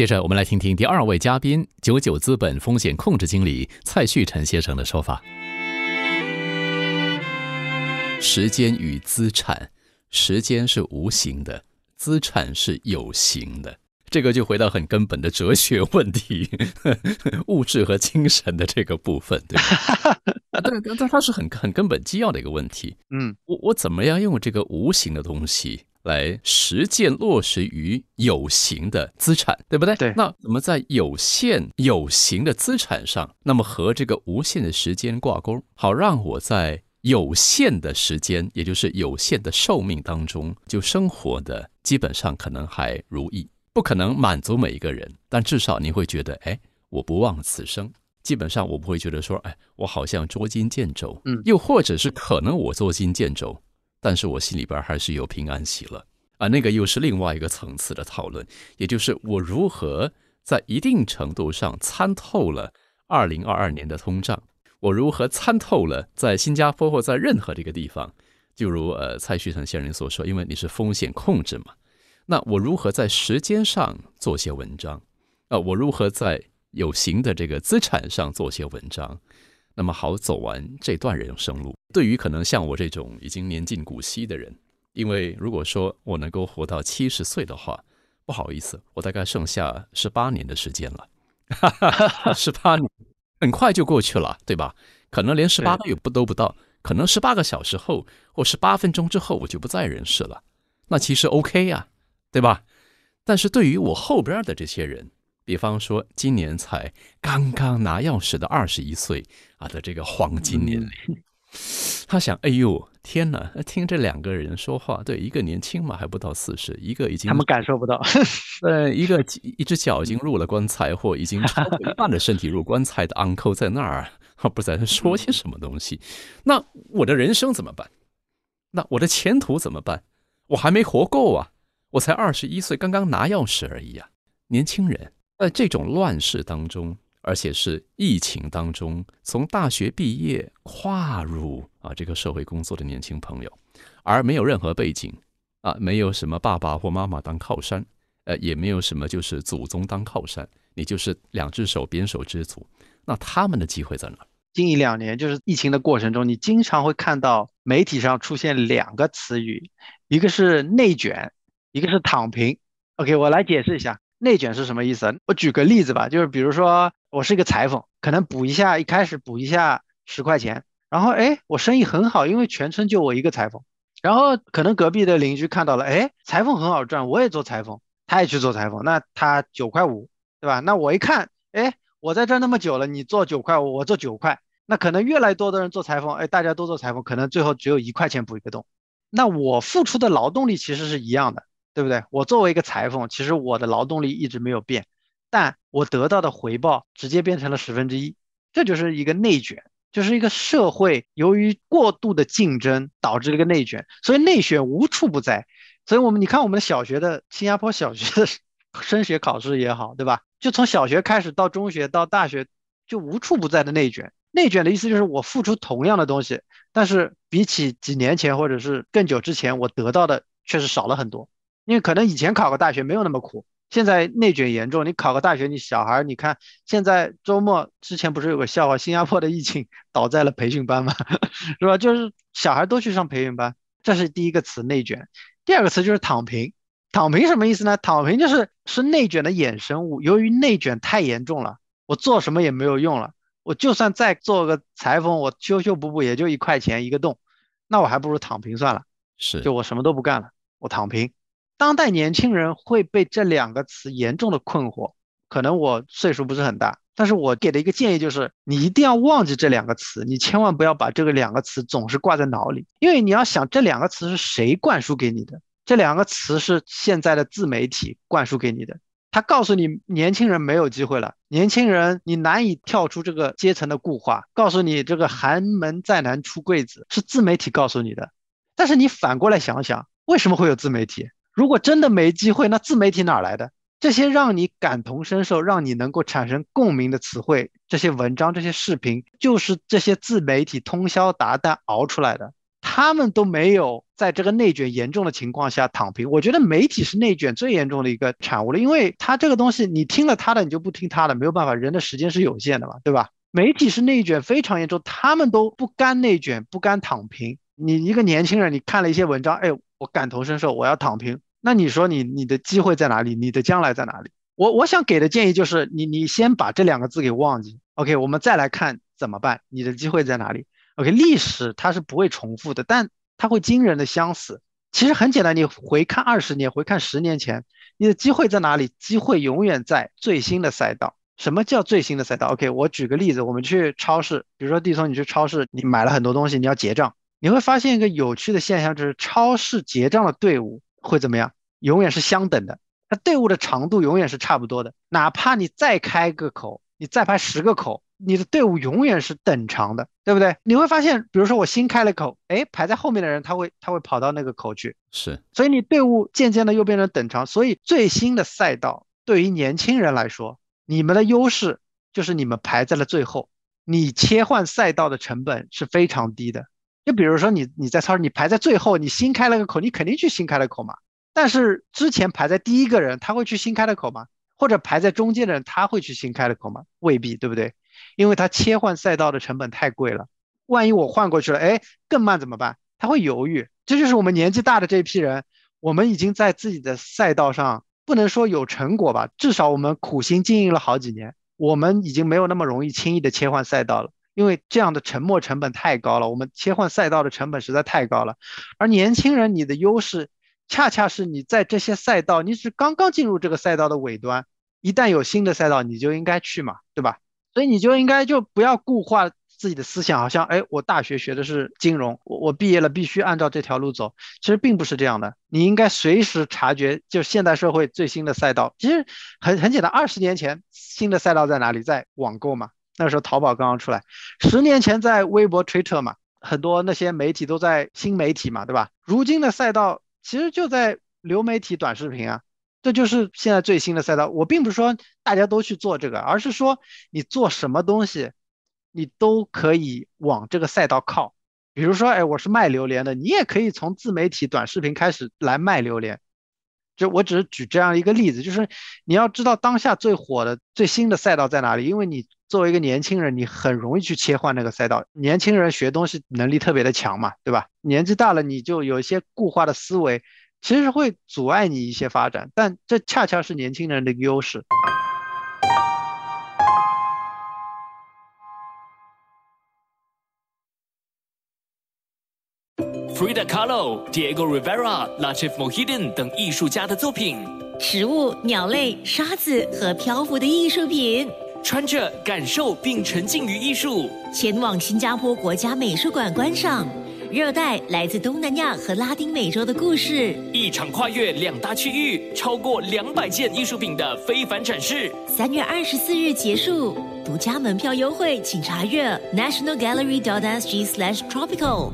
接着，我们来听听第二位嘉宾九九资本风险控制经理蔡旭晨先生的说法。时间与资产，时间是无形的，资产是有形的。这个就回到很根本的哲学问题，物质和精神的这个部分，对吧？对，但它是很很根本基要的一个问题。嗯，我我怎么样用这个无形的东西来实践落实于有形的资产，对不对？对。那我们在有限有形的资产上，那么和这个无限的时间挂钩，好让我在。有限的时间，也就是有限的寿命当中，就生活的基本上可能还如意，不可能满足每一个人，但至少你会觉得，哎，我不忘此生。基本上我不会觉得说，哎，我好像捉襟见肘，嗯，又或者是可能我捉襟见肘，但是我心里边还是有平安喜乐啊。那个又是另外一个层次的讨论，也就是我如何在一定程度上参透了二零二二年的通胀。我如何参透了在新加坡或在任何这个地方，就如呃蔡旭成先生所说，因为你是风险控制嘛，那我如何在时间上做些文章？啊，我如何在有形的这个资产上做些文章？那么好走完这段人生路。对于可能像我这种已经年近古稀的人，因为如果说我能够活到七十岁的话，不好意思，我大概剩下十八年的时间了，十八年。很快就过去了，对吧？可能连十八个月不都不到，可能十八个小时后或十八分钟之后，我就不在人世了。那其实 OK 呀，对吧？但是对于我后边的这些人，比方说今年才刚刚拿钥匙的二十一岁啊的这个黄金年龄。他想，哎呦，天哪！听这两个人说话，对，一个年轻嘛，还不到四十，一个已经他们感受不到，呃，一个一只脚已经入了棺材，或已经超过一半的身体入棺材的 uncle 在那儿，不在说些什么东西。那我的人生怎么办？那我的前途怎么办？我还没活够啊！我才二十一岁，刚刚拿钥匙而已啊！年轻人，在这种乱世当中。而且是疫情当中，从大学毕业跨入啊这个社会工作的年轻朋友，而没有任何背景啊，没有什么爸爸或妈妈当靠山，呃，也没有什么就是祖宗当靠山，你就是两只手编手之足，那他们的机会在哪？近一两年就是疫情的过程中，你经常会看到媒体上出现两个词语，一个是内卷，一个是躺平。OK，我来解释一下。内卷是什么意思？我举个例子吧，就是比如说我是一个裁缝，可能补一下，一开始补一下十块钱，然后哎，我生意很好，因为全村就我一个裁缝，然后可能隔壁的邻居看到了，哎，裁缝很好赚，我也做裁缝，他也去做裁缝，那他九块五，对吧？那我一看，哎，我在这那么久了，你做九块五，我做九块，那可能越来越多的人做裁缝，哎，大家都做裁缝，可能最后只有一块钱补一个洞，那我付出的劳动力其实是一样的。对不对？我作为一个裁缝，其实我的劳动力一直没有变，但我得到的回报直接变成了十分之一，这就是一个内卷，就是一个社会由于过度的竞争导致了一个内卷，所以内卷无处不在。所以我们你看我们的小学的新加坡小学的升学考试也好，对吧？就从小学开始到中学到大学，就无处不在的内卷。内卷的意思就是我付出同样的东西，但是比起几年前或者是更久之前，我得到的确实少了很多。因为可能以前考个大学没有那么苦，现在内卷严重。你考个大学，你小孩，你看现在周末之前不是有个笑话，新加坡的疫情 倒在了培训班吗？是吧？就是小孩都去上培训班，这是第一个词内卷。第二个词就是躺平。躺平什么意思呢？躺平就是是内卷的衍生物。由于内卷太严重了，我做什么也没有用了。我就算再做个裁缝，我修修补补也就一块钱一个洞，那我还不如躺平算了。是，就我什么都不干了，我躺平。当代年轻人会被这两个词严重的困惑，可能我岁数不是很大，但是我给的一个建议就是，你一定要忘记这两个词，你千万不要把这个两个词总是挂在脑里，因为你要想这两个词是谁灌输给你的，这两个词是现在的自媒体灌输给你的，他告诉你年轻人没有机会了，年轻人你难以跳出这个阶层的固化，告诉你这个寒门再难出贵子，是自媒体告诉你的。但是你反过来想想，为什么会有自媒体？如果真的没机会，那自媒体哪来的？这些让你感同身受、让你能够产生共鸣的词汇，这些文章、这些视频，就是这些自媒体通宵达旦熬出来的。他们都没有在这个内卷严重的情况下躺平。我觉得媒体是内卷最严重的一个产物了，因为他这个东西，你听了他的，你就不听他的，没有办法，人的时间是有限的嘛，对吧？媒体是内卷非常严重，他们都不甘内卷，不甘躺平。你一个年轻人，你看了一些文章，哎，我感同身受，我要躺平。那你说你你的机会在哪里？你的将来在哪里？我我想给的建议就是，你你先把这两个字给忘记，OK，我们再来看怎么办？你的机会在哪里？OK，历史它是不会重复的，但它会惊人的相似。其实很简单，你回看二十年，回看十年前，你的机会在哪里？机会永远在最新的赛道。什么叫最新的赛道？OK，我举个例子，我们去超市，比如说地松，你去超市，你买了很多东西，你要结账，你会发现一个有趣的现象，就是超市结账的队伍。会怎么样？永远是相等的，它队伍的长度永远是差不多的。哪怕你再开个口，你再排十个口，你的队伍永远是等长的，对不对？你会发现，比如说我新开了口，哎，排在后面的人他会他会跑到那个口去，是。所以你队伍渐渐的又变成等长。所以最新的赛道对于年轻人来说，你们的优势就是你们排在了最后，你切换赛道的成本是非常低的。就比如说你你在超市你排在最后，你新开了个口，你肯定去新开了口嘛。但是之前排在第一个人他会去新开的口吗？或者排在中间的人他会去新开的口吗？未必，对不对？因为他切换赛道的成本太贵了。万一我换过去了，哎，更慢怎么办？他会犹豫。这就是我们年纪大的这批人，我们已经在自己的赛道上不能说有成果吧，至少我们苦心经营了好几年，我们已经没有那么容易轻易的切换赛道了。因为这样的沉没成本太高了，我们切换赛道的成本实在太高了。而年轻人，你的优势恰恰是你在这些赛道，你是刚刚进入这个赛道的尾端，一旦有新的赛道，你就应该去嘛，对吧？所以你就应该就不要固化自己的思想，好像哎，我大学学的是金融，我我毕业了必须按照这条路走。其实并不是这样的，你应该随时察觉，就现代社会最新的赛道。其实很很简单，二十年前新的赛道在哪里？在网购嘛。那时候淘宝刚刚出来，十年前在微博、推特嘛，很多那些媒体都在新媒体嘛，对吧？如今的赛道其实就在流媒体、短视频啊，这就是现在最新的赛道。我并不是说大家都去做这个，而是说你做什么东西，你都可以往这个赛道靠。比如说，哎，我是卖榴莲的，你也可以从自媒体、短视频开始来卖榴莲。就我只是举这样一个例子，就是你要知道当下最火的、最新的赛道在哪里，因为你。作为一个年轻人，你很容易去切换那个赛道。年轻人学东西能力特别的强嘛，对吧？年纪大了，你就有一些固化的思维，其实会阻碍你一些发展。但这恰恰是年轻人的一个优势。Frida Kahlo、Diego Rivera、Latif Mohidin 等艺术家的作品，食物、鸟类、沙子和漂浮的艺术品。穿着感受并沉浸于艺术，前往新加坡国家美术馆观赏热带来自东南亚和拉丁美洲的故事。一场跨越两大区域、超过两百件艺术品的非凡展示，三月二十四日结束，独家门票优惠，请查阅 nationalgallery.sg/tropical。